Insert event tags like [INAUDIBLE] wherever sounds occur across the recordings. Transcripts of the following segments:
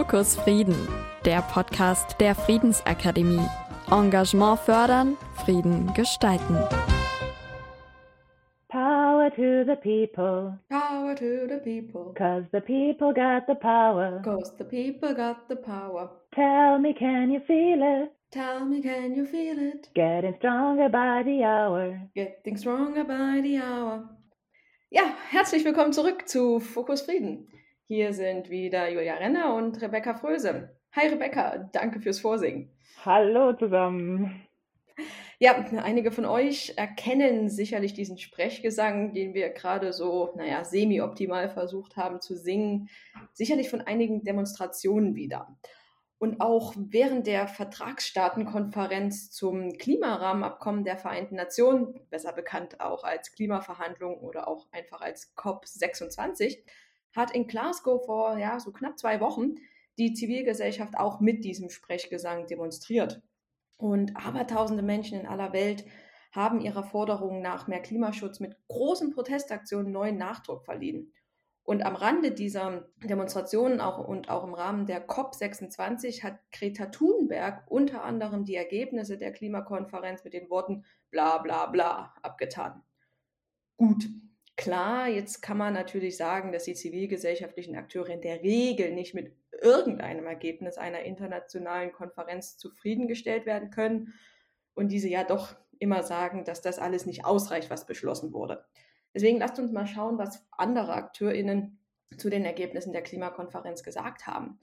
Fokus Frieden, der Podcast der Friedensakademie. Engagement fördern, Frieden gestalten. Power to the people, Power to the people. cause the people got the power. Cause the people got the power. Tell me, can you feel it? Tell me, can you feel it? Getting stronger by the hour. Getting stronger by the hour. Ja, herzlich willkommen zurück zu Fokus Frieden. Hier sind wieder Julia Renner und Rebecca Fröse. Hi Rebecca, danke fürs Vorsingen. Hallo zusammen. Ja, einige von euch erkennen sicherlich diesen Sprechgesang, den wir gerade so, naja, semi-optimal versucht haben zu singen, sicherlich von einigen Demonstrationen wieder. Und auch während der Vertragsstaatenkonferenz zum Klimarahmenabkommen der Vereinten Nationen, besser bekannt auch als Klimaverhandlungen oder auch einfach als COP26, hat in Glasgow vor ja, so knapp zwei Wochen die Zivilgesellschaft auch mit diesem Sprechgesang demonstriert. Und abertausende Menschen in aller Welt haben ihrer Forderung nach mehr Klimaschutz mit großen Protestaktionen neuen Nachdruck verliehen. Und am Rande dieser Demonstrationen auch und auch im Rahmen der COP26 hat Greta Thunberg unter anderem die Ergebnisse der Klimakonferenz mit den Worten bla bla bla abgetan. Gut, klar, jetzt kann man natürlich sagen, dass die zivilgesellschaftlichen Akteure in der Regel nicht mit irgendeinem Ergebnis einer internationalen Konferenz zufriedengestellt werden können und diese ja doch immer sagen, dass das alles nicht ausreicht, was beschlossen wurde. Deswegen lasst uns mal schauen, was andere AkteurInnen zu den Ergebnissen der Klimakonferenz gesagt haben.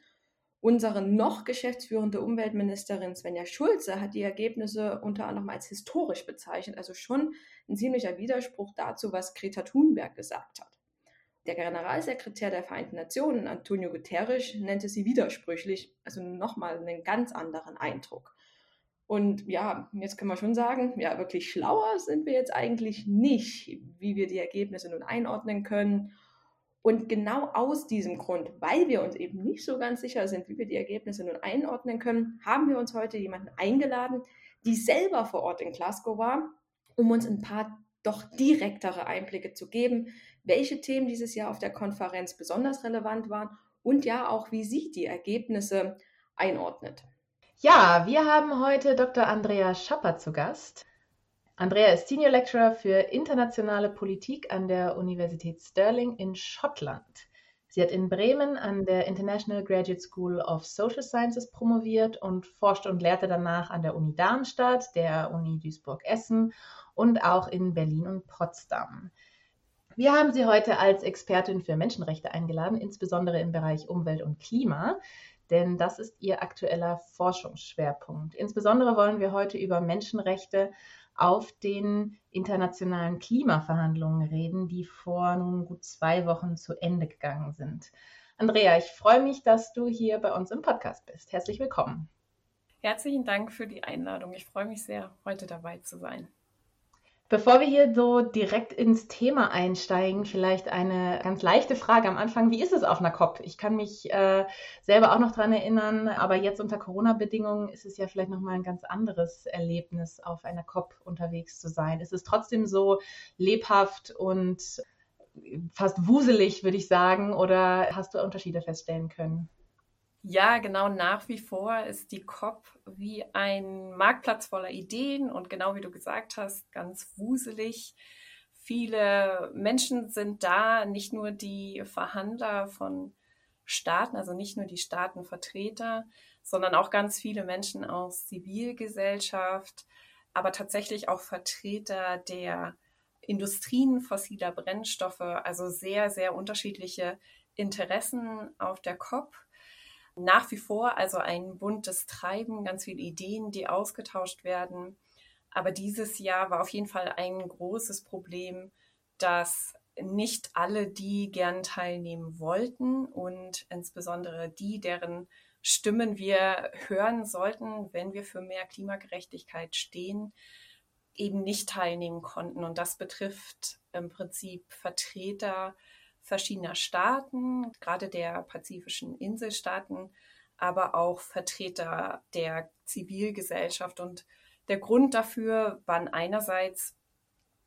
Unsere noch geschäftsführende Umweltministerin Svenja Schulze hat die Ergebnisse unter anderem als historisch bezeichnet, also schon ein ziemlicher Widerspruch dazu, was Greta Thunberg gesagt hat. Der Generalsekretär der Vereinten Nationen, Antonio Guterres, nannte sie widersprüchlich, also nochmal einen ganz anderen Eindruck. Und ja, jetzt können wir schon sagen, ja, wirklich schlauer sind wir jetzt eigentlich nicht, wie wir die Ergebnisse nun einordnen können. Und genau aus diesem Grund, weil wir uns eben nicht so ganz sicher sind, wie wir die Ergebnisse nun einordnen können, haben wir uns heute jemanden eingeladen, die selber vor Ort in Glasgow war, um uns ein paar doch direktere Einblicke zu geben, welche Themen dieses Jahr auf der Konferenz besonders relevant waren und ja auch, wie sie die Ergebnisse einordnet. Ja, wir haben heute Dr. Andrea Schapper zu Gast. Andrea ist Senior Lecturer für internationale Politik an der Universität Stirling in Schottland. Sie hat in Bremen an der International Graduate School of Social Sciences promoviert und forschte und lehrte danach an der Uni Darmstadt, der Uni Duisburg-Essen und auch in Berlin und Potsdam. Wir haben sie heute als Expertin für Menschenrechte eingeladen, insbesondere im Bereich Umwelt und Klima denn das ist ihr aktueller Forschungsschwerpunkt. Insbesondere wollen wir heute über Menschenrechte auf den internationalen Klimaverhandlungen reden, die vor nun gut zwei Wochen zu Ende gegangen sind. Andrea, ich freue mich, dass du hier bei uns im Podcast bist. Herzlich willkommen. Herzlichen Dank für die Einladung. Ich freue mich sehr, heute dabei zu sein. Bevor wir hier so direkt ins Thema einsteigen, vielleicht eine ganz leichte Frage am Anfang. Wie ist es auf einer COP? Ich kann mich äh, selber auch noch dran erinnern, aber jetzt unter Corona-Bedingungen ist es ja vielleicht nochmal ein ganz anderes Erlebnis, auf einer COP unterwegs zu sein. Ist es trotzdem so lebhaft und fast wuselig, würde ich sagen, oder hast du Unterschiede feststellen können? Ja, genau, nach wie vor ist die COP wie ein Marktplatz voller Ideen und genau wie du gesagt hast, ganz wuselig. Viele Menschen sind da, nicht nur die Verhandler von Staaten, also nicht nur die Staatenvertreter, sondern auch ganz viele Menschen aus Zivilgesellschaft, aber tatsächlich auch Vertreter der Industrien fossiler Brennstoffe, also sehr, sehr unterschiedliche Interessen auf der COP nach wie vor also ein buntes Treiben, ganz viele Ideen, die ausgetauscht werden. Aber dieses Jahr war auf jeden Fall ein großes Problem, dass nicht alle, die gern teilnehmen wollten und insbesondere die, deren Stimmen wir hören sollten, wenn wir für mehr Klimagerechtigkeit stehen, eben nicht teilnehmen konnten. Und das betrifft im Prinzip Vertreter verschiedener Staaten, gerade der pazifischen Inselstaaten, aber auch Vertreter der Zivilgesellschaft. Und der Grund dafür waren einerseits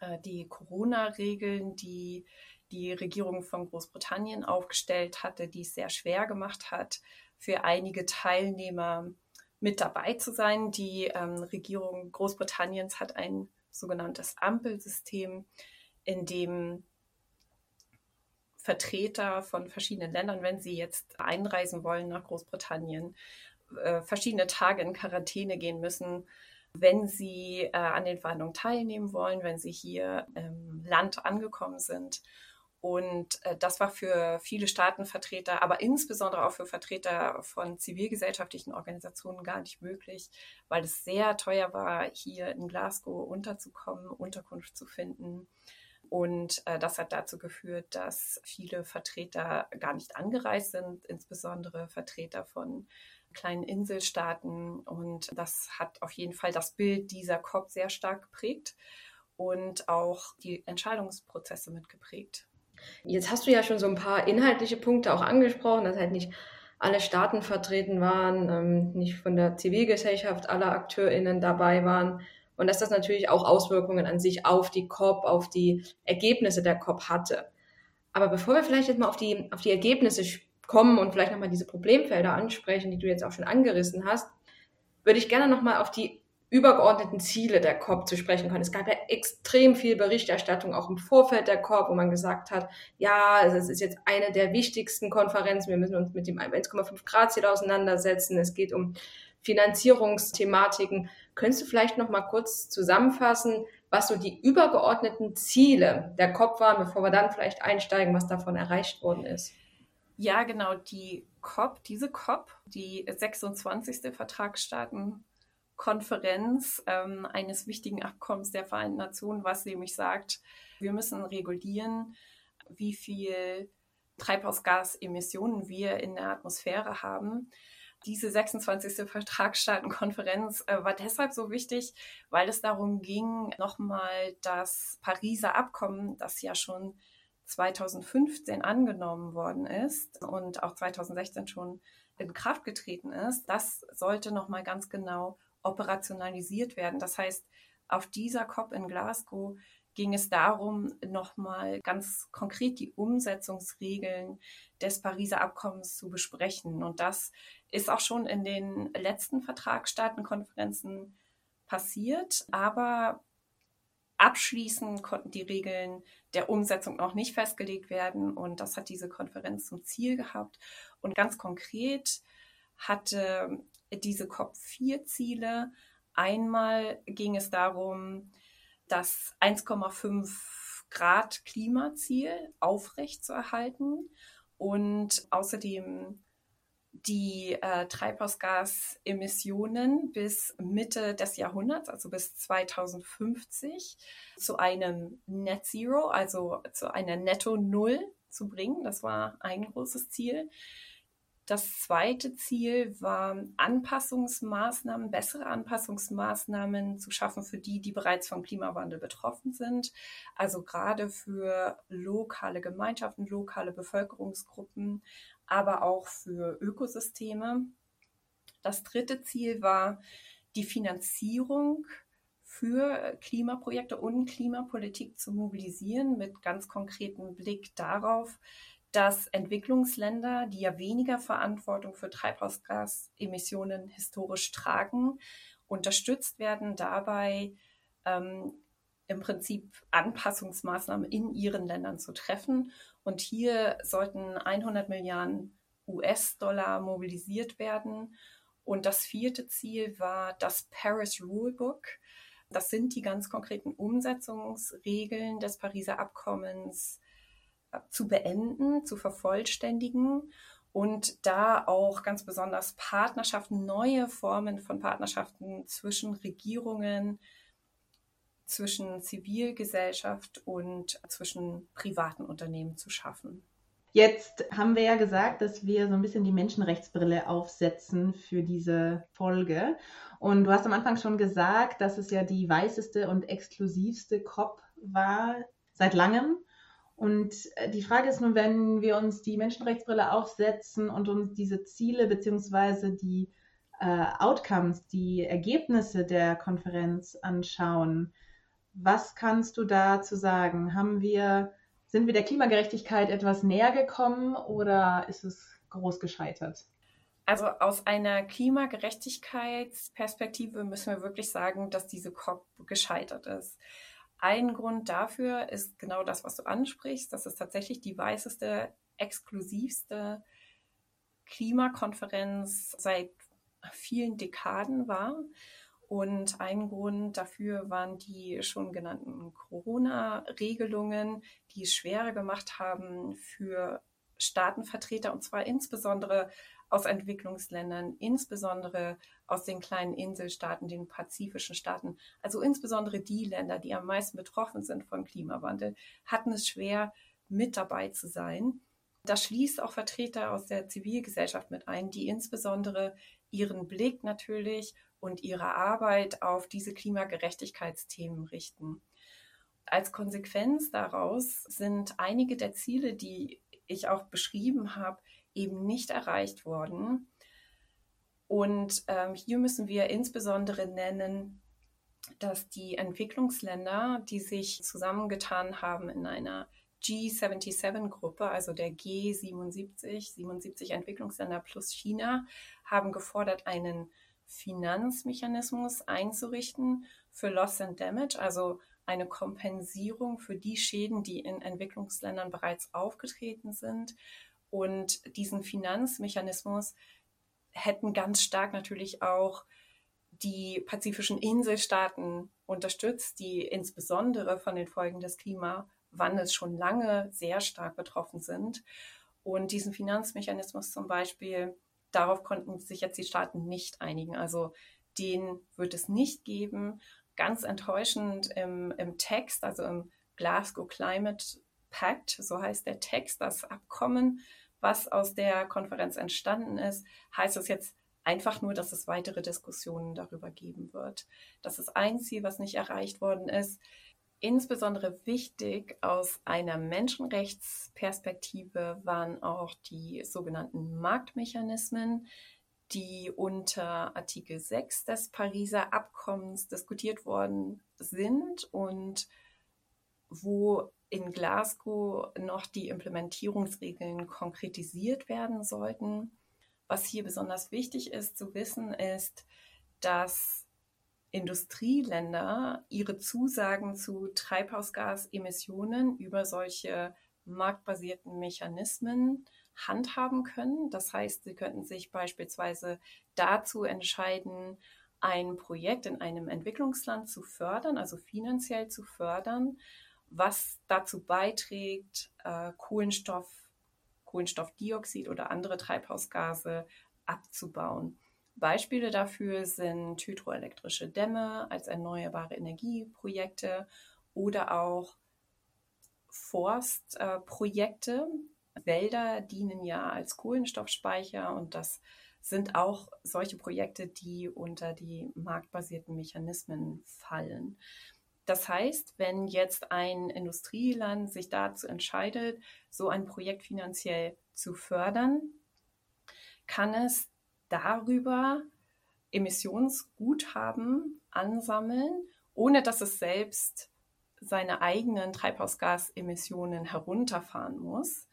äh, die Corona-Regeln, die die Regierung von Großbritannien aufgestellt hatte, die es sehr schwer gemacht hat, für einige Teilnehmer mit dabei zu sein. Die ähm, Regierung Großbritanniens hat ein sogenanntes Ampelsystem, in dem Vertreter von verschiedenen Ländern, wenn sie jetzt einreisen wollen nach Großbritannien, äh, verschiedene Tage in Quarantäne gehen müssen, wenn sie äh, an den Verhandlungen teilnehmen wollen, wenn sie hier im Land angekommen sind. Und äh, das war für viele Staatenvertreter, aber insbesondere auch für Vertreter von zivilgesellschaftlichen Organisationen gar nicht möglich, weil es sehr teuer war, hier in Glasgow unterzukommen, Unterkunft zu finden. Und äh, das hat dazu geführt, dass viele Vertreter gar nicht angereist sind, insbesondere Vertreter von kleinen Inselstaaten. Und das hat auf jeden Fall das Bild dieser COP sehr stark geprägt und auch die Entscheidungsprozesse mitgeprägt. Jetzt hast du ja schon so ein paar inhaltliche Punkte auch angesprochen, dass halt nicht alle Staaten vertreten waren, ähm, nicht von der Zivilgesellschaft alle AkteurInnen dabei waren und dass das natürlich auch Auswirkungen an sich auf die COP, auf die Ergebnisse der COP hatte. Aber bevor wir vielleicht jetzt mal auf die, auf die Ergebnisse kommen und vielleicht nochmal diese Problemfelder ansprechen, die du jetzt auch schon angerissen hast, würde ich gerne nochmal auf die übergeordneten Ziele der COP zu sprechen kommen. Es gab ja extrem viel Berichterstattung auch im Vorfeld der COP, wo man gesagt hat, ja, es ist jetzt eine der wichtigsten Konferenzen, wir müssen uns mit dem 1,5 Grad Ziel auseinandersetzen, es geht um Finanzierungsthematiken. Könntest du vielleicht noch mal kurz zusammenfassen, was so die übergeordneten Ziele der COP waren, bevor wir dann vielleicht einsteigen, was davon erreicht worden ist? Ja, genau. Die COP, diese COP, die 26. Vertragsstaatenkonferenz ähm, eines wichtigen Abkommens der Vereinten Nationen, was nämlich sagt, wir müssen regulieren, wie viel Treibhausgasemissionen wir in der Atmosphäre haben. Diese 26. Vertragsstaatenkonferenz äh, war deshalb so wichtig, weil es darum ging, nochmal das Pariser Abkommen, das ja schon 2015 angenommen worden ist und auch 2016 schon in Kraft getreten ist, das sollte nochmal ganz genau operationalisiert werden. Das heißt, auf dieser COP in Glasgow ging es darum, nochmal ganz konkret die Umsetzungsregeln des Pariser Abkommens zu besprechen. Und das ist auch schon in den letzten Vertragsstaatenkonferenzen passiert. Aber abschließend konnten die Regeln der Umsetzung noch nicht festgelegt werden. Und das hat diese Konferenz zum Ziel gehabt. Und ganz konkret hatte diese COP vier Ziele. Einmal ging es darum, das 1,5 Grad Klimaziel aufrechtzuerhalten und außerdem die äh, Treibhausgasemissionen bis Mitte des Jahrhunderts, also bis 2050, zu einem Net Zero, also zu einer Netto Null zu bringen. Das war ein großes Ziel. Das zweite Ziel war, Anpassungsmaßnahmen, bessere Anpassungsmaßnahmen zu schaffen für die, die bereits vom Klimawandel betroffen sind. Also gerade für lokale Gemeinschaften, lokale Bevölkerungsgruppen, aber auch für Ökosysteme. Das dritte Ziel war die Finanzierung für Klimaprojekte und Klimapolitik zu mobilisieren mit ganz konkretem Blick darauf, dass Entwicklungsländer, die ja weniger Verantwortung für Treibhausgasemissionen historisch tragen, unterstützt werden dabei, ähm, im Prinzip Anpassungsmaßnahmen in ihren Ländern zu treffen. Und hier sollten 100 Milliarden US-Dollar mobilisiert werden. Und das vierte Ziel war das Paris Rulebook. Das sind die ganz konkreten Umsetzungsregeln des Pariser Abkommens äh, zu beenden, zu vervollständigen und da auch ganz besonders Partnerschaften, neue Formen von Partnerschaften zwischen Regierungen, zwischen Zivilgesellschaft und zwischen privaten Unternehmen zu schaffen. Jetzt haben wir ja gesagt, dass wir so ein bisschen die Menschenrechtsbrille aufsetzen für diese Folge. Und du hast am Anfang schon gesagt, dass es ja die weißeste und exklusivste COP war seit langem. Und äh, die Frage ist nun, wenn wir uns die Menschenrechtsbrille aufsetzen und uns diese Ziele bzw. die äh, Outcomes, die Ergebnisse der Konferenz anschauen, was kannst du dazu sagen? Haben wir Sind wir der Klimagerechtigkeit etwas näher gekommen oder ist es groß gescheitert? Also aus einer Klimagerechtigkeitsperspektive müssen wir wirklich sagen, dass diese COP gescheitert ist. Ein Grund dafür ist genau das, was du ansprichst, dass es tatsächlich die weißeste, exklusivste Klimakonferenz seit vielen Dekaden war. Und ein Grund dafür waren die schon genannten Corona-Regelungen, die es schwerer gemacht haben für Staatenvertreter, und zwar insbesondere aus Entwicklungsländern, insbesondere aus den kleinen Inselstaaten, den pazifischen Staaten, also insbesondere die Länder, die am meisten betroffen sind vom Klimawandel, hatten es schwer, mit dabei zu sein. Das schließt auch Vertreter aus der Zivilgesellschaft mit ein, die insbesondere ihren Blick natürlich und ihre Arbeit auf diese Klimagerechtigkeitsthemen richten. Als Konsequenz daraus sind einige der Ziele, die ich auch beschrieben habe, eben nicht erreicht worden. Und ähm, hier müssen wir insbesondere nennen, dass die Entwicklungsländer, die sich zusammengetan haben in einer G77-Gruppe, also der G77, 77 Entwicklungsländer plus China, haben gefordert, einen Finanzmechanismus einzurichten für Loss and Damage, also eine Kompensierung für die Schäden, die in Entwicklungsländern bereits aufgetreten sind. Und diesen Finanzmechanismus hätten ganz stark natürlich auch die pazifischen Inselstaaten unterstützt, die insbesondere von den Folgen des Klimawandels schon lange sehr stark betroffen sind. Und diesen Finanzmechanismus zum Beispiel, darauf konnten sich jetzt die Staaten nicht einigen. Also den wird es nicht geben ganz enttäuschend im, im Text, also im Glasgow Climate Pact, so heißt der Text, das Abkommen, was aus der Konferenz entstanden ist, heißt es jetzt einfach nur, dass es weitere Diskussionen darüber geben wird. Das ist ein Ziel, was nicht erreicht worden ist. Insbesondere wichtig aus einer Menschenrechtsperspektive waren auch die sogenannten Marktmechanismen, die unter Artikel 6 des Pariser Abkommens diskutiert worden sind und wo in Glasgow noch die Implementierungsregeln konkretisiert werden sollten. Was hier besonders wichtig ist zu wissen, ist, dass Industrieländer ihre Zusagen zu Treibhausgasemissionen über solche marktbasierten Mechanismen handhaben können. Das heißt, Sie könnten sich beispielsweise dazu entscheiden, ein Projekt in einem Entwicklungsland zu fördern, also finanziell zu fördern, was dazu beiträgt, äh, Kohlenstoff, Kohlenstoffdioxid oder andere Treibhausgase abzubauen. Beispiele dafür sind hydroelektrische Dämme als erneuerbare Energieprojekte oder auch Forstprojekte, Wälder dienen ja als Kohlenstoffspeicher und das sind auch solche Projekte, die unter die marktbasierten Mechanismen fallen. Das heißt, wenn jetzt ein Industrieland sich dazu entscheidet, so ein Projekt finanziell zu fördern, kann es darüber Emissionsguthaben ansammeln, ohne dass es selbst seine eigenen Treibhausgasemissionen herunterfahren muss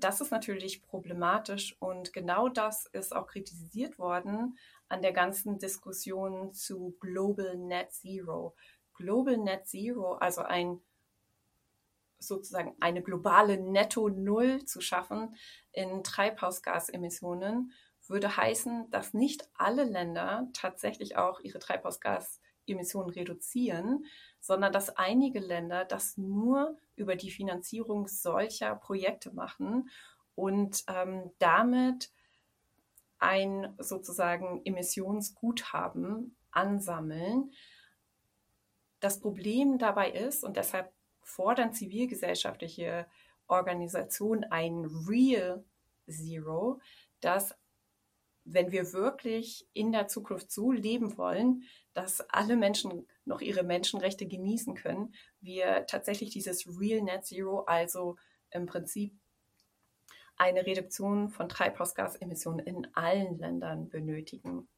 das ist natürlich problematisch und genau das ist auch kritisiert worden an der ganzen Diskussion zu Global Net Zero. Global Net Zero, also ein sozusagen eine globale Netto Null zu schaffen in Treibhausgasemissionen, würde heißen, dass nicht alle Länder tatsächlich auch ihre Treibhausgasemissionen reduzieren, sondern dass einige Länder das nur über die Finanzierung solcher Projekte machen und ähm, damit ein sozusagen Emissionsguthaben ansammeln. Das Problem dabei ist, und deshalb fordern zivilgesellschaftliche Organisationen ein Real Zero, dass wenn wir wirklich in der Zukunft so leben wollen, dass alle Menschen noch ihre Menschenrechte genießen können, wir tatsächlich dieses Real Net Zero, also im Prinzip eine Reduktion von Treibhausgasemissionen in allen Ländern benötigen.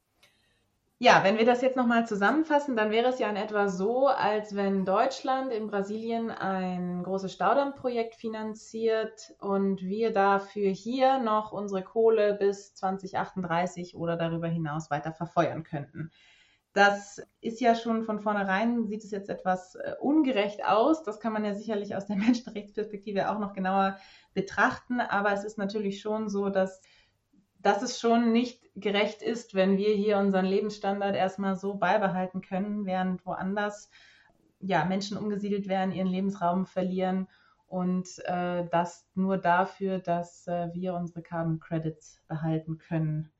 Ja, wenn wir das jetzt nochmal zusammenfassen, dann wäre es ja in etwa so, als wenn Deutschland in Brasilien ein großes Staudammprojekt finanziert und wir dafür hier noch unsere Kohle bis 2038 oder darüber hinaus weiter verfeuern könnten. Das ist ja schon von vornherein, sieht es jetzt etwas äh, ungerecht aus. Das kann man ja sicherlich aus der [LAUGHS] Menschenrechtsperspektive auch noch genauer betrachten. Aber es ist natürlich schon so, dass dass es schon nicht gerecht ist, wenn wir hier unseren Lebensstandard erstmal so beibehalten können, während woanders ja, Menschen umgesiedelt werden, ihren Lebensraum verlieren und äh, das nur dafür, dass äh, wir unsere Carbon Credits behalten können.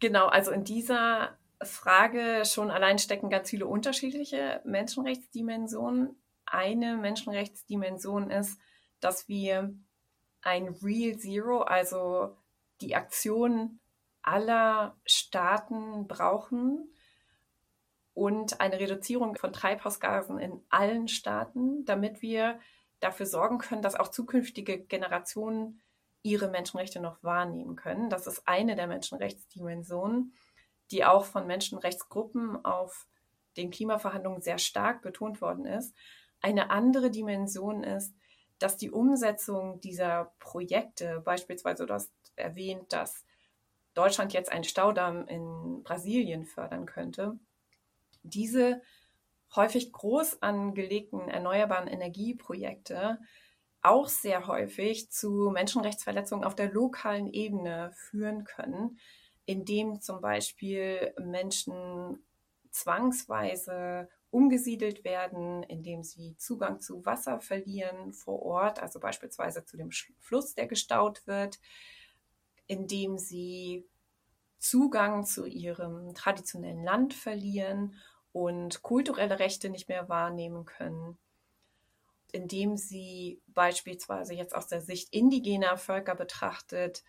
Genau, also in dieser Frage schon allein stecken ganz viele unterschiedliche Menschenrechtsdimensionen. Eine Menschenrechtsdimension ist, dass wir ein Real Zero, also die Aktion aller Staaten brauchen und eine Reduzierung von Treibhausgasen in allen Staaten, damit wir dafür sorgen können, dass auch zukünftige Generationen ihre Menschenrechte noch wahrnehmen können. Das ist eine der Menschenrechtsdimensionen, die auch von Menschenrechtsgruppen auf den Klimaverhandlungen sehr stark betont worden ist. Eine andere Dimension ist, dass die Umsetzung dieser Projekte, beispielsweise du hast erwähnt, dass Deutschland jetzt einen Staudamm in Brasilien fördern könnte, diese häufig groß angelegten erneuerbaren Energieprojekte auch sehr häufig zu Menschenrechtsverletzungen auf der lokalen Ebene führen können, indem zum Beispiel Menschen zwangsweise umgesiedelt werden, indem sie Zugang zu Wasser verlieren vor Ort, also beispielsweise zu dem Fluss, der gestaut wird, indem sie Zugang zu ihrem traditionellen Land verlieren und kulturelle Rechte nicht mehr wahrnehmen können, indem sie beispielsweise jetzt aus der Sicht indigener Völker betrachtet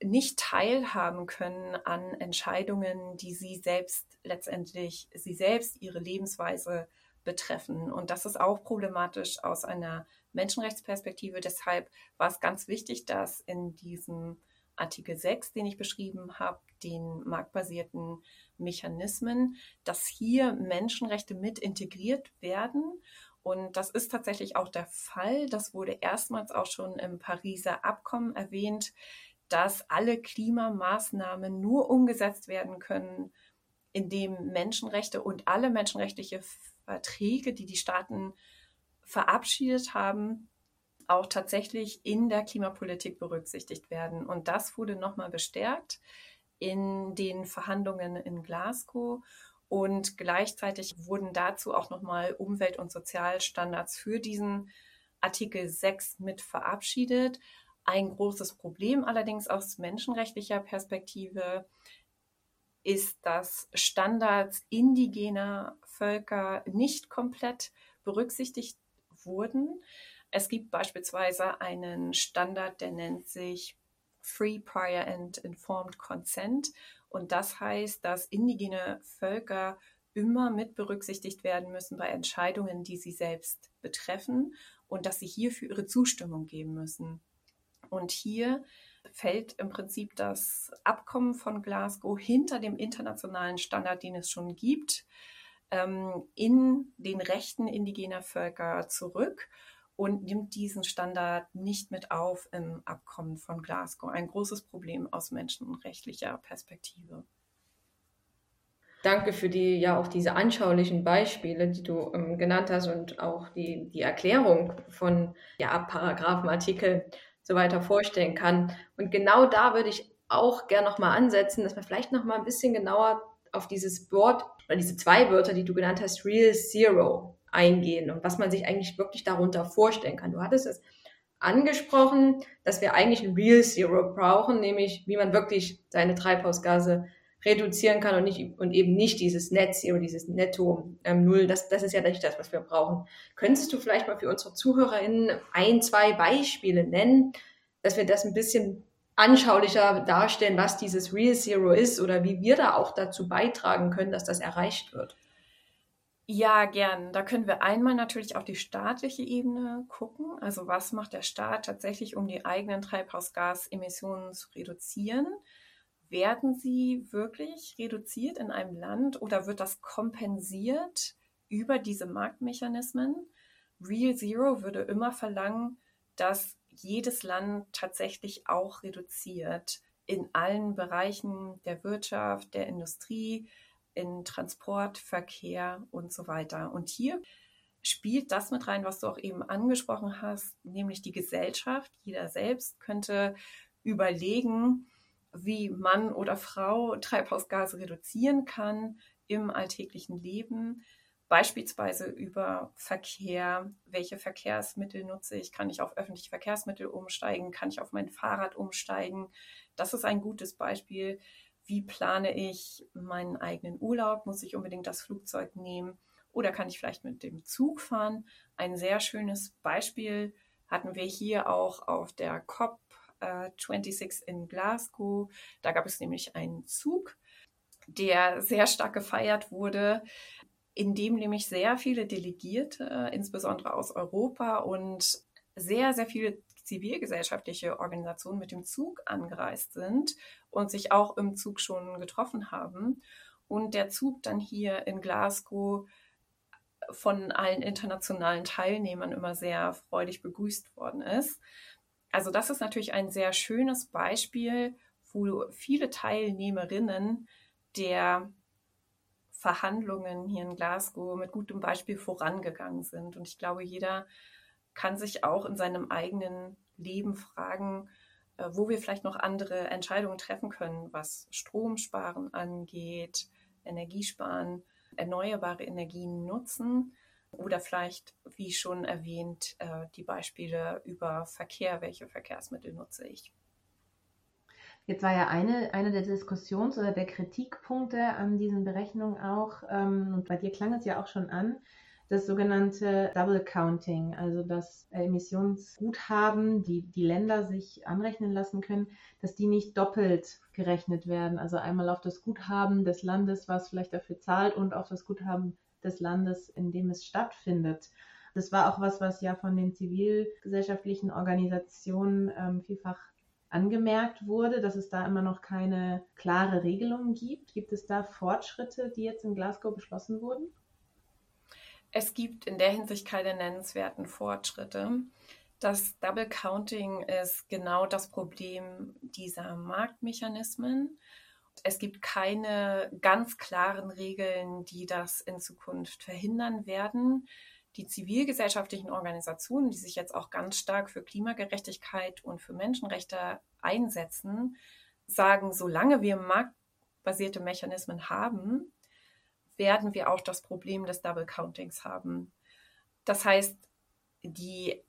nicht teilhaben können an Entscheidungen, die sie selbst letztendlich, sie selbst, ihre Lebensweise betreffen. Und das ist auch problematisch aus einer Menschenrechtsperspektive. Deshalb war es ganz wichtig, dass in diesem Artikel 6, den ich beschrieben habe, den marktbasierten Mechanismen, dass hier Menschenrechte mit integriert werden. Und das ist tatsächlich auch der Fall. Das wurde erstmals auch schon im Pariser Abkommen erwähnt dass alle Klimamaßnahmen nur umgesetzt werden können, indem Menschenrechte und alle menschenrechtliche Verträge, die die Staaten verabschiedet haben, auch tatsächlich in der Klimapolitik berücksichtigt werden. Und das wurde nochmal bestärkt in den Verhandlungen in Glasgow. Und gleichzeitig wurden dazu auch nochmal Umwelt- und Sozialstandards für diesen Artikel 6 mit verabschiedet. Ein großes Problem allerdings aus menschenrechtlicher Perspektive ist, dass Standards indigener Völker nicht komplett berücksichtigt wurden. Es gibt beispielsweise einen Standard, der nennt sich Free Prior and Informed Consent. Und das heißt, dass indigene Völker immer mit berücksichtigt werden müssen bei Entscheidungen, die sie selbst betreffen und dass sie hierfür ihre Zustimmung geben müssen. Und hier fällt im Prinzip das Abkommen von Glasgow hinter dem internationalen Standard, den es schon gibt, ähm, in den Rechten indigener Völker zurück und nimmt diesen Standard nicht mit auf im Abkommen von Glasgow. Ein großes Problem aus menschenrechtlicher Perspektive. Danke für die, ja, auch diese anschaulichen Beispiele, die du ähm, genannt hast und auch die, die Erklärung von, ja, Paragraphenartikel so weiter vorstellen kann. Und genau da würde ich auch gerne nochmal ansetzen, dass wir vielleicht nochmal ein bisschen genauer auf dieses Wort oder diese zwei Wörter, die du genannt hast, Real Zero eingehen und was man sich eigentlich wirklich darunter vorstellen kann. Du hattest es angesprochen, dass wir eigentlich ein Real Zero brauchen, nämlich wie man wirklich seine Treibhausgase reduzieren kann und nicht und eben nicht dieses Net Zero, dieses Netto ähm, Null. Das, das ist ja nicht das, was wir brauchen. Könntest du vielleicht mal für unsere ZuhörerInnen ein, zwei Beispiele nennen, dass wir das ein bisschen anschaulicher darstellen, was dieses Real Zero ist oder wie wir da auch dazu beitragen können, dass das erreicht wird? Ja, gern. Da können wir einmal natürlich auf die staatliche Ebene gucken. Also was macht der Staat tatsächlich, um die eigenen Treibhausgasemissionen zu reduzieren? werden sie wirklich reduziert in einem Land oder wird das kompensiert über diese Marktmechanismen? Real Zero würde immer verlangen, dass jedes Land tatsächlich auch reduziert in allen Bereichen der Wirtschaft, der Industrie, in Transport, Verkehr und so weiter. Und hier spielt das mit rein, was du auch eben angesprochen hast, nämlich die Gesellschaft. Jeder selbst könnte überlegen, wie Mann oder Frau Treibhausgase reduzieren kann im alltäglichen Leben. Beispielsweise über Verkehr. Welche Verkehrsmittel nutze ich? Kann ich auf öffentliche Verkehrsmittel umsteigen? Kann ich auf mein Fahrrad umsteigen? Das ist ein gutes Beispiel. Wie plane ich meinen eigenen Urlaub? Muss ich unbedingt das Flugzeug nehmen? Oder kann ich vielleicht mit dem Zug fahren? Ein sehr schönes Beispiel hatten wir hier auch auf der COP äh, 26 in Glasgow. Da gab es nämlich einen Zug, der sehr stark gefeiert wurde, in dem nämlich sehr viele Delegierte, äh, insbesondere aus Europa und sehr, sehr viele zivilgesellschaftliche Organisationen mit dem Zug angereist sind und sich auch im Zug schon getroffen haben. Und der Zug dann hier in Glasgow von allen internationalen Teilnehmern immer sehr freudig begrüßt worden ist. Also das ist natürlich ein sehr schönes Beispiel, wo viele Teilnehmerinnen der Verhandlungen hier in Glasgow mit gutem Beispiel vorangegangen sind. Und ich glaube, jeder kann sich auch in seinem eigenen Leben fragen, äh, wo wir vielleicht noch andere Entscheidungen treffen können, was Stromsparen angeht, Energiesparen, erneuerbare Energien nutzen oder vielleicht, wie schon erwähnt, äh, die Beispiele über Verkehr, welche Verkehrsmittel nutze ich. Jetzt war ja eine, eine der Diskussions- oder der Kritikpunkte an diesen Berechnungen auch, ähm, und bei dir klang es ja auch schon an, das sogenannte Double Counting, also das Emissionsguthaben, die die Länder sich anrechnen lassen können, dass die nicht doppelt gerechnet werden. Also einmal auf das Guthaben des Landes, was vielleicht dafür zahlt, und auf das Guthaben des Landes, in dem es stattfindet. Das war auch was, was ja von den zivilgesellschaftlichen Organisationen ähm, vielfach angemerkt wurde, dass es da immer noch keine klare Regelung gibt. Gibt es da Fortschritte, die jetzt in Glasgow beschlossen wurden? Es gibt in der Hinsicht keine nennenswerten Fortschritte. Das Double Counting ist genau das Problem dieser Marktmechanismen. Es gibt keine ganz klaren Regeln, die das in Zukunft verhindern werden. Die zivilgesellschaftlichen Organisationen, die sich jetzt auch ganz stark für Klimagerechtigkeit und für Menschenrechte einsetzen, sagen, solange wir marktbasierte Mechanismen haben, werden wir auch das Problem des Double Countings haben. Das heißt, die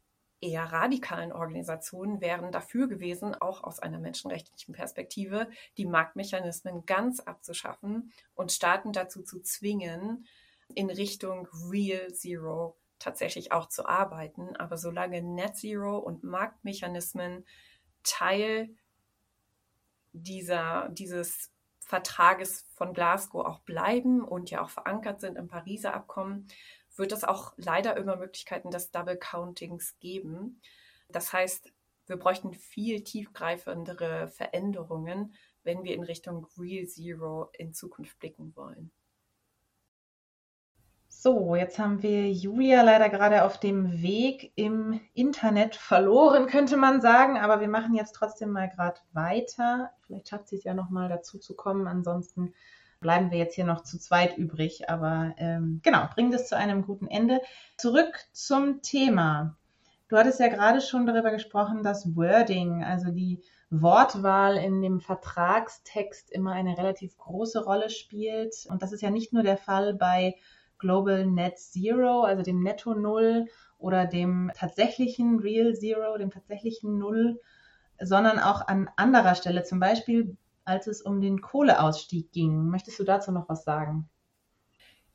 eher radikalen Organisationen wären dafür gewesen, auch aus einer menschenrechtlichen Perspektive, die Marktmechanismen ganz abzuschaffen und Staaten dazu zu zwingen, in Richtung Real Zero tatsächlich auch zu arbeiten. Aber solange Net Zero und Marktmechanismen Teil dieser, dieses Vertrages von Glasgow auch bleiben und ja auch verankert sind im Pariser Abkommen, wird es auch leider immer Möglichkeiten des Double Countings geben. Das heißt, wir bräuchten viel tiefgreifendere Veränderungen, wenn wir in Richtung Real Zero in Zukunft blicken wollen. So, jetzt haben wir Julia leider gerade auf dem Weg im Internet verloren, könnte man sagen. Aber wir machen jetzt trotzdem mal gerade weiter. Vielleicht schafft sie es ja nochmal dazu zu kommen. Ansonsten bleiben wir jetzt hier noch zu zweit übrig. Aber ähm, genau, bringen das zu einem guten Ende. Zurück zum Thema. Du hattest ja gerade schon darüber gesprochen, dass Wording, also die Wortwahl in dem Vertragstext immer eine relativ große Rolle spielt. Und das ist ja nicht nur der Fall bei Global Net Zero, also dem Netto Null oder dem tatsächlichen Real Zero, dem tatsächlichen Null, sondern auch an anderer Stelle, zum Beispiel als es um den Kohleausstieg ging. Möchtest du dazu noch was sagen?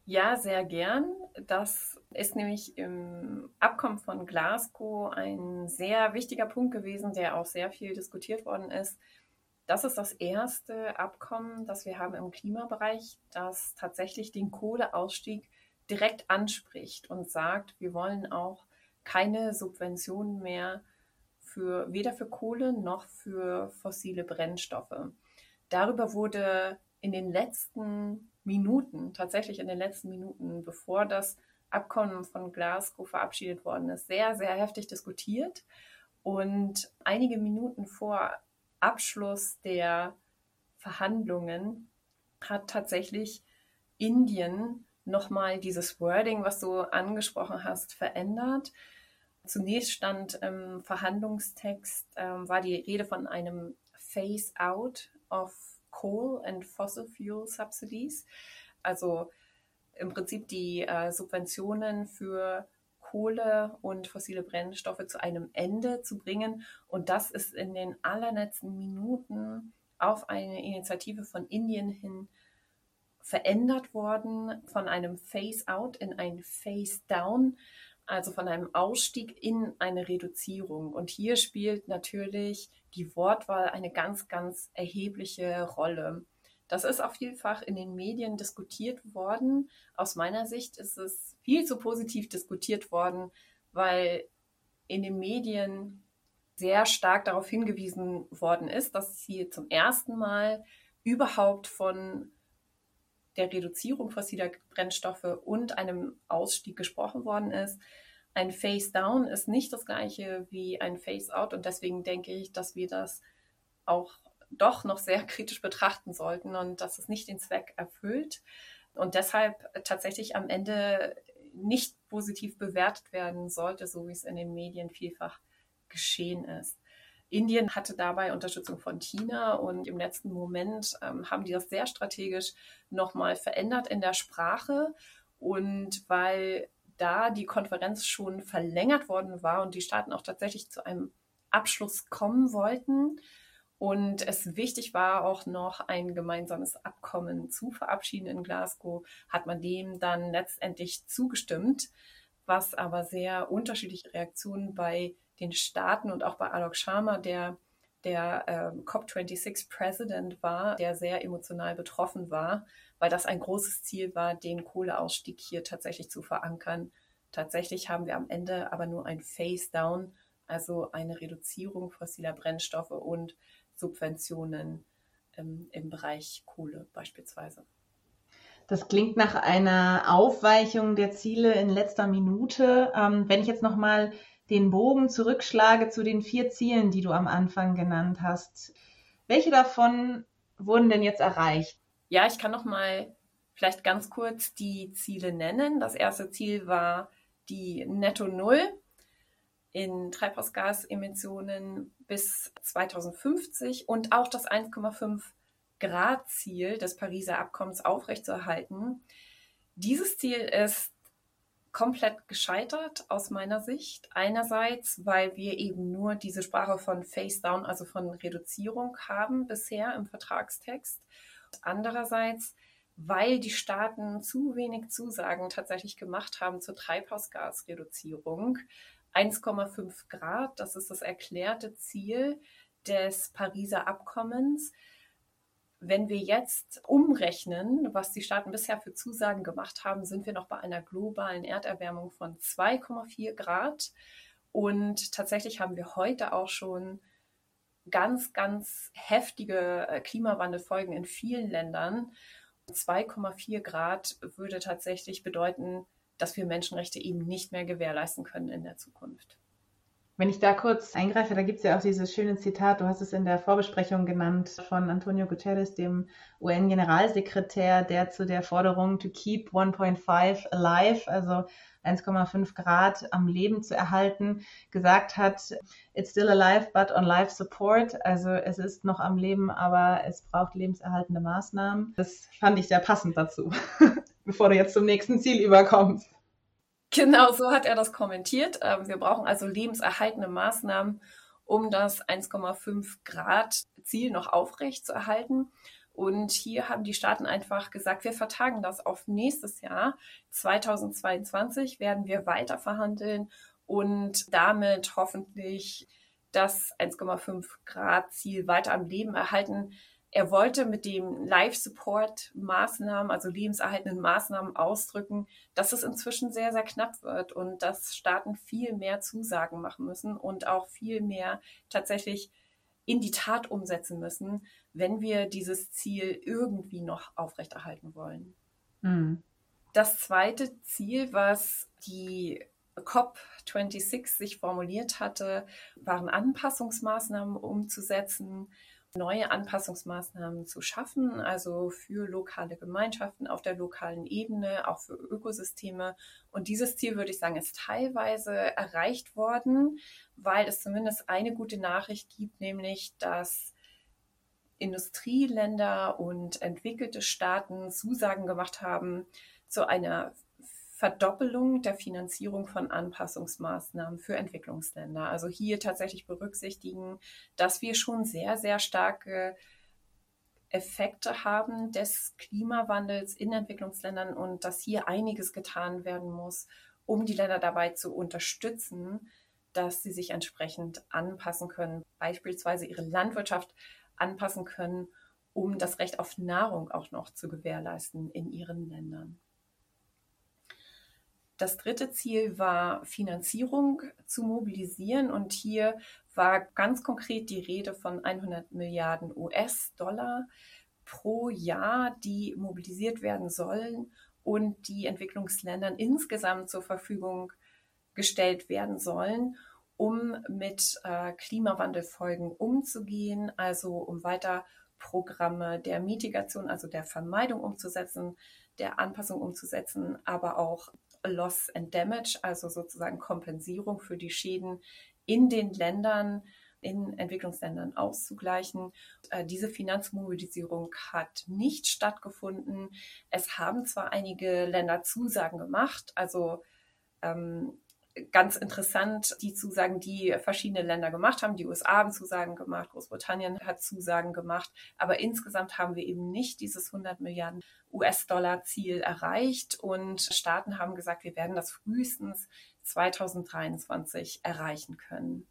Ja, sehr gern. Das ist nämlich im Abkommen von Glasgow ein sehr wichtiger Punkt gewesen, der auch sehr viel diskutiert worden ist. Das ist das erste Abkommen, das wir haben im Klimabereich, das tatsächlich den Kohleausstieg direkt anspricht und sagt, wir wollen auch keine Subventionen mehr für weder für Kohle noch für fossile Brennstoffe. darüber wurde in den letzten Minuten, tatsächlich in den letzten Minuten, bevor das Abkommen von Glasgow verabschiedet worden ist, sehr, sehr heftig diskutiert. Und einige Minuten vor Abschluss der Verhandlungen hat tatsächlich Indien nochmal dieses Wording, was du angesprochen hast, verändert. Zunächst stand im Verhandlungstext, ähm, war die Rede von einem Phase-out of Coal and Fossil Fuel Subsidies, also im Prinzip die äh, Subventionen für Kohle und fossile Brennstoffe zu einem Ende zu bringen. Und das ist in den allerletzten Minuten auf eine Initiative von Indien hin verändert worden, von einem Phase-out in ein Phase-down, also von einem Ausstieg in eine Reduzierung. Und hier spielt natürlich die Wortwahl eine ganz, ganz erhebliche Rolle. Das ist auch vielfach in den Medien diskutiert worden. Aus meiner Sicht ist es viel zu positiv diskutiert worden, weil in den Medien sehr stark darauf hingewiesen worden ist, dass hier zum ersten Mal überhaupt von der Reduzierung fossiler Brennstoffe und einem Ausstieg gesprochen worden ist. Ein Phase Down ist nicht das gleiche wie ein Phase Out und deswegen denke ich, dass wir das auch doch noch sehr [LAUGHS] kritisch betrachten sollten und dass es nicht den Zweck erfüllt und deshalb tatsächlich am Ende nicht positiv bewertet werden sollte, so wie es in den Medien vielfach geschehen ist. Indien hatte dabei Unterstützung von China und im letzten Moment ähm, haben die das sehr strategisch nochmal verändert in der Sprache. Und weil da die Konferenz schon verlängert worden war und die Staaten auch tatsächlich zu einem Abschluss kommen wollten, und es wichtig war auch noch ein gemeinsames Abkommen zu verabschieden in Glasgow, hat man dem dann letztendlich zugestimmt, was aber sehr unterschiedliche Reaktionen bei den Staaten und auch bei Alok Sharma, der der äh, COP26 President war, der sehr emotional betroffen war, weil das ein großes Ziel war, den Kohleausstieg hier tatsächlich zu verankern. Tatsächlich haben wir am Ende aber nur ein Phase Down, also eine Reduzierung fossiler Brennstoffe und Subventionen ähm, im Bereich Kohle beispielsweise. Das klingt nach einer Aufweichung der Ziele in letzter Minute. Ähm, wenn ich jetzt nochmal den Bogen zurückschlage zu den vier Zielen, die du am Anfang genannt hast, welche davon wurden denn jetzt erreicht? Ja, ich kann nochmal vielleicht ganz kurz die Ziele nennen. Das erste Ziel war die Netto Null in Treibhausgasemissionen bis 2050 und auch das 1,5 Grad Ziel des Pariser Abkommens aufrechtzuerhalten. Dieses Ziel ist komplett gescheitert aus meiner Sicht. Einerseits, weil wir eben nur diese Sprache von Face Down, also von Reduzierung haben bisher im Vertragstext. Andererseits, weil die Staaten zu wenig Zusagen tatsächlich gemacht haben zur Treibhausgasreduzierung. 1,5 Grad, das ist das erklärte Ziel des Pariser Abkommens. Wenn wir jetzt umrechnen, was die Staaten bisher für Zusagen gemacht haben, sind wir noch bei einer globalen Erderwärmung von 2,4 Grad. Und tatsächlich haben wir heute auch schon ganz, ganz heftige äh, Klimawandelfolgen in vielen Ländern. 2,4 Grad würde tatsächlich bedeuten, dass wir Menschenrechte eben nicht mehr gewährleisten können in der Zukunft. Wenn ich da kurz eingreife, da gibt es ja auch dieses schöne Zitat, du hast es in der Vorbesprechung genannt, von Antonio Guterres, dem UN-Generalsekretär, der zu der Forderung to keep 1.5 alive, also 1,5 Grad am Leben zu erhalten, gesagt hat, it's still alive, but on life support. Also es ist noch am Leben, aber es braucht lebenserhaltende Maßnahmen. Das fand ich sehr passend dazu, [LAUGHS] bevor du jetzt zum nächsten Ziel überkommst. Genau, so hat er das kommentiert. Ähm, wir brauchen also lebenserhaltende Maßnahmen, um das 1,5 Grad Ziel noch aufrecht zu erhalten. Und hier haben die Staaten einfach gesagt, wir vertagen das auf nächstes Jahr. 2022 werden wir weiter verhandeln und damit hoffentlich das 1,5 Grad Ziel weiter am Leben erhalten er wollte mit dem Life-Support-Maßnahmen, also lebenserhaltenden Maßnahmen ausdrücken, dass es inzwischen sehr, sehr knapp wird und dass Staaten viel mehr Zusagen machen müssen und auch viel mehr tatsächlich in die Tat umsetzen müssen, wenn wir dieses Ziel irgendwie noch aufrechterhalten wollen. Mhm. Das zweite Ziel, was die COP26 sich formuliert hatte, waren Anpassungsmaßnahmen umzusetzen, neue Anpassungsmaßnahmen zu schaffen, also für lokale Gemeinschaften auf der lokalen Ebene, auch für Ökosysteme. Und dieses Ziel, würde ich sagen, ist teilweise erreicht worden, weil es zumindest eine gute Nachricht gibt, nämlich dass Industrieländer und entwickelte Staaten Zusagen gemacht haben zu einer Verdoppelung der Finanzierung von Anpassungsmaßnahmen für Entwicklungsländer. Also hier tatsächlich berücksichtigen, dass wir schon sehr, sehr starke Effekte haben des Klimawandels in Entwicklungsländern und dass hier einiges getan werden muss, um die Länder dabei zu unterstützen, dass sie sich entsprechend anpassen können, beispielsweise ihre Landwirtschaft anpassen können, um das Recht auf Nahrung auch noch zu gewährleisten in ihren Ländern. Das dritte Ziel war Finanzierung zu mobilisieren. Und hier war ganz konkret die Rede von 100 Milliarden US-Dollar pro Jahr, die mobilisiert werden sollen und die Entwicklungsländern insgesamt zur Verfügung gestellt werden sollen, um mit äh, Klimawandelfolgen umzugehen, also um weiter Programme der Mitigation, also der Vermeidung umzusetzen, der Anpassung umzusetzen, aber auch Loss and Damage, also sozusagen Kompensierung für die Schäden in den Ländern, in Entwicklungsländern auszugleichen. Äh, diese Finanzmobilisierung hat nicht stattgefunden. Es haben zwar einige Länder Zusagen gemacht, also ähm, ganz interessant, die Zusagen, die verschiedene Länder gemacht haben. Die USA haben Zusagen gemacht, Großbritannien hat Zusagen gemacht, aber insgesamt haben wir eben nicht dieses 100 Milliarden US-Dollar-Ziel erreicht und Staaten haben gesagt, wir werden das frühestens 2023 erreichen können.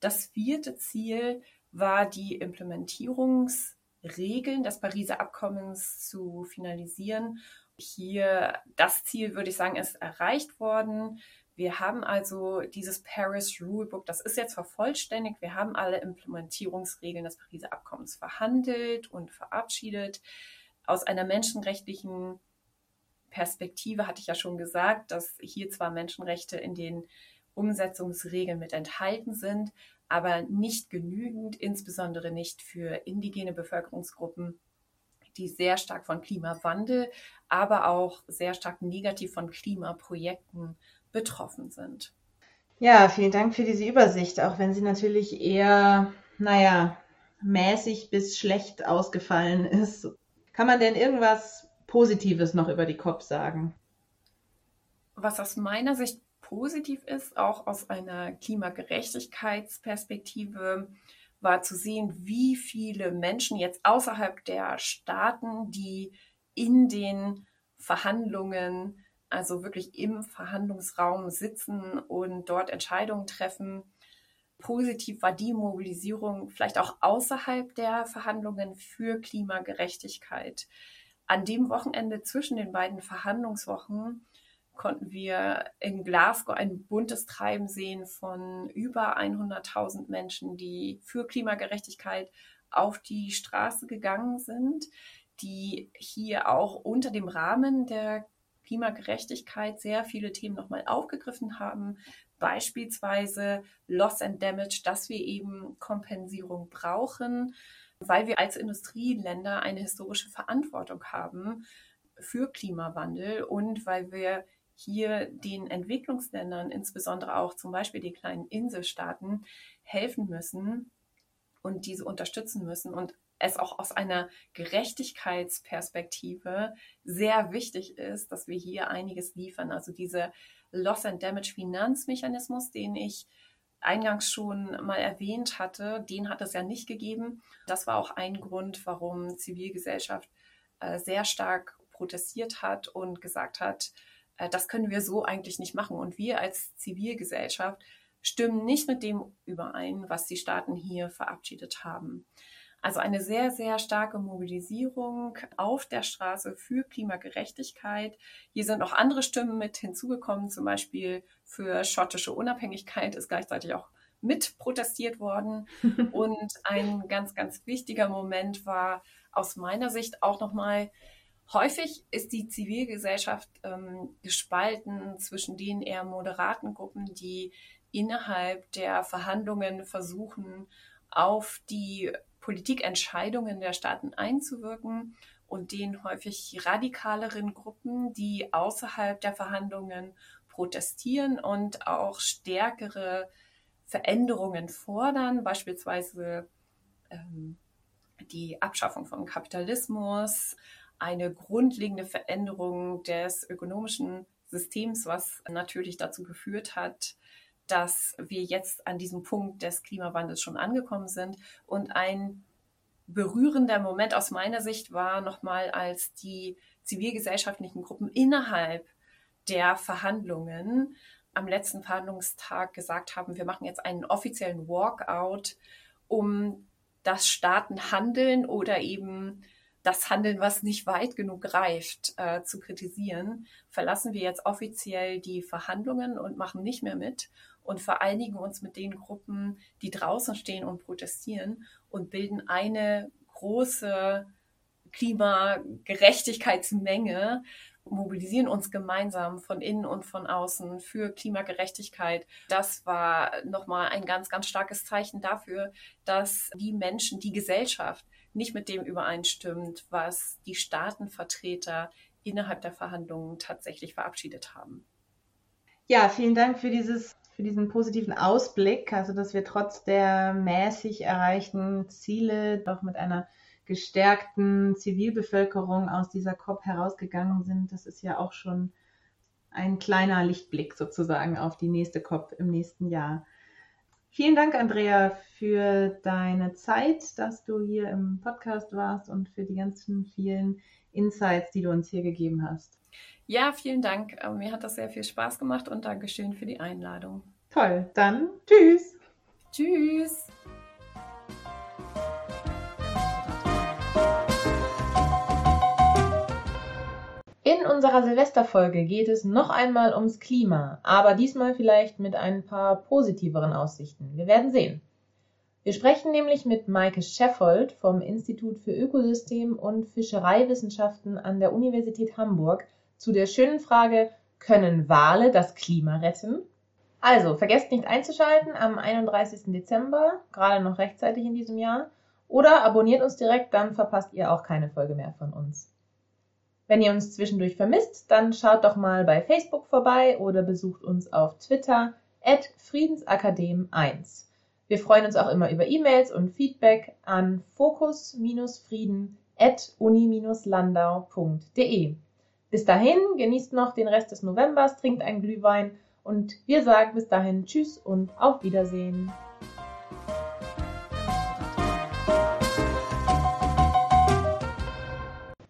Das vierte Ziel war die Implementierungsregeln des Pariser Abkommens zu finalisieren. Hier das Ziel, würde ich sagen, ist erreicht worden. Wir haben also dieses Paris Rulebook, das ist jetzt vervollständigt. Wir haben alle Implementierungsregeln des Pariser Abkommens verhandelt und verabschiedet. Aus einer menschenrechtlichen Perspektive hatte ich ja schon gesagt, dass hier zwar Menschenrechte in den Umsetzungsregeln mit enthalten sind, aber nicht genügend, insbesondere nicht für indigene Bevölkerungsgruppen, die sehr stark von Klimawandel, aber auch sehr stark negativ von Klimaprojekten betroffen sind. Ja, vielen Dank für diese Übersicht, auch wenn sie natürlich eher, naja, mäßig bis schlecht ausgefallen ist. Kann man denn irgendwas Positives noch über die COP sagen? Was aus meiner Sicht positiv ist, auch aus einer Klimagerechtigkeitsperspektive, war zu sehen, wie viele Menschen jetzt außerhalb der Staaten, die in den Verhandlungen also wirklich im Verhandlungsraum sitzen und dort Entscheidungen treffen. Positiv war die Mobilisierung vielleicht auch außerhalb der Verhandlungen für Klimagerechtigkeit. An dem Wochenende zwischen den beiden Verhandlungswochen konnten wir in Glasgow ein buntes Treiben sehen von über 100.000 Menschen, die für Klimagerechtigkeit auf die Straße gegangen sind, die hier auch unter dem Rahmen der Klimagerechtigkeit sehr viele Themen nochmal aufgegriffen haben. Beispielsweise Loss and Damage, dass wir eben Kompensierung brauchen, weil wir als Industrieländer eine historische Verantwortung haben für Klimawandel und weil wir hier den Entwicklungsländern, insbesondere auch zum Beispiel die kleinen Inselstaaten, helfen müssen und diese unterstützen müssen und es auch aus einer Gerechtigkeitsperspektive sehr wichtig ist, dass wir hier einiges liefern. Also diese Loss and Damage Finanzmechanismus, den ich eingangs schon mal erwähnt hatte, den hat es ja nicht gegeben. Das war auch ein Grund, warum Zivilgesellschaft äh, sehr stark protestiert hat und gesagt hat, äh, das können wir so eigentlich nicht machen. Und wir als Zivilgesellschaft stimmen nicht mit dem überein, was die Staaten hier verabschiedet haben. Also eine sehr, sehr starke Mobilisierung auf der Straße für Klimagerechtigkeit. Hier sind auch andere Stimmen mit hinzugekommen, zum Beispiel für schottische Unabhängigkeit ist gleichzeitig auch mit protestiert worden. [LAUGHS] Und ein ganz, ganz wichtiger Moment war aus meiner Sicht auch nochmal, häufig ist die Zivilgesellschaft ähm, gespalten zwischen den eher moderaten Gruppen, die innerhalb der Verhandlungen versuchen, auf die Politikentscheidungen der Staaten einzuwirken und den häufig radikaleren Gruppen, die außerhalb der Verhandlungen protestieren und auch stärkere Veränderungen fordern, beispielsweise ähm, die Abschaffung von Kapitalismus, eine grundlegende Veränderung des ökonomischen Systems, was natürlich dazu geführt hat, dass wir jetzt an diesem Punkt des Klimawandels schon angekommen sind. Und ein berührender Moment aus meiner Sicht war nochmal, als die zivilgesellschaftlichen Gruppen innerhalb der Verhandlungen am letzten Verhandlungstag gesagt haben, wir machen jetzt einen offiziellen Walkout, um das Staaten handeln oder eben das Handeln, was nicht weit genug greift, äh, zu kritisieren, verlassen wir jetzt offiziell die Verhandlungen und machen nicht mehr mit und vereinigen uns mit den Gruppen, die draußen stehen und protestieren und bilden eine große Klimagerechtigkeitsmenge, mobilisieren uns gemeinsam von innen und von außen für Klimagerechtigkeit. Das war nochmal ein ganz, ganz starkes Zeichen dafür, dass die Menschen, die Gesellschaft nicht mit dem übereinstimmt, was die Staatenvertreter innerhalb der Verhandlungen tatsächlich verabschiedet haben. Ja, vielen Dank für dieses für diesen positiven Ausblick, also dass wir trotz der mäßig erreichten Ziele doch mit einer gestärkten Zivilbevölkerung aus dieser COP herausgegangen sind. Das ist ja auch schon ein kleiner Lichtblick sozusagen auf die nächste COP im nächsten Jahr. Vielen Dank, Andrea, für deine Zeit, dass du hier im Podcast warst und für die ganzen vielen Insights, die du uns hier gegeben hast. Ja, vielen Dank. Äh, mir hat das sehr viel Spaß gemacht und Dankeschön für die Einladung. Toll, dann tschüss. Tschüss. In unserer Silvesterfolge geht es noch einmal ums Klima, aber diesmal vielleicht mit ein paar positiveren Aussichten. Wir werden sehen. Wir sprechen nämlich mit Maike Scheffold vom Institut für Ökosystem und Fischereiwissenschaften an der Universität Hamburg zu der schönen Frage, können Wale das Klima retten? Also, vergesst nicht einzuschalten am 31. Dezember, gerade noch rechtzeitig in diesem Jahr. Oder abonniert uns direkt, dann verpasst ihr auch keine Folge mehr von uns. Wenn ihr uns zwischendurch vermisst, dann schaut doch mal bei Facebook vorbei oder besucht uns auf Twitter at Friedensakadem1. Wir freuen uns auch immer über E-Mails und Feedback an fokus-frieden at uni-landau.de. Bis dahin, genießt noch den Rest des Novembers, trinkt einen Glühwein und wir sagen bis dahin Tschüss und auf Wiedersehen.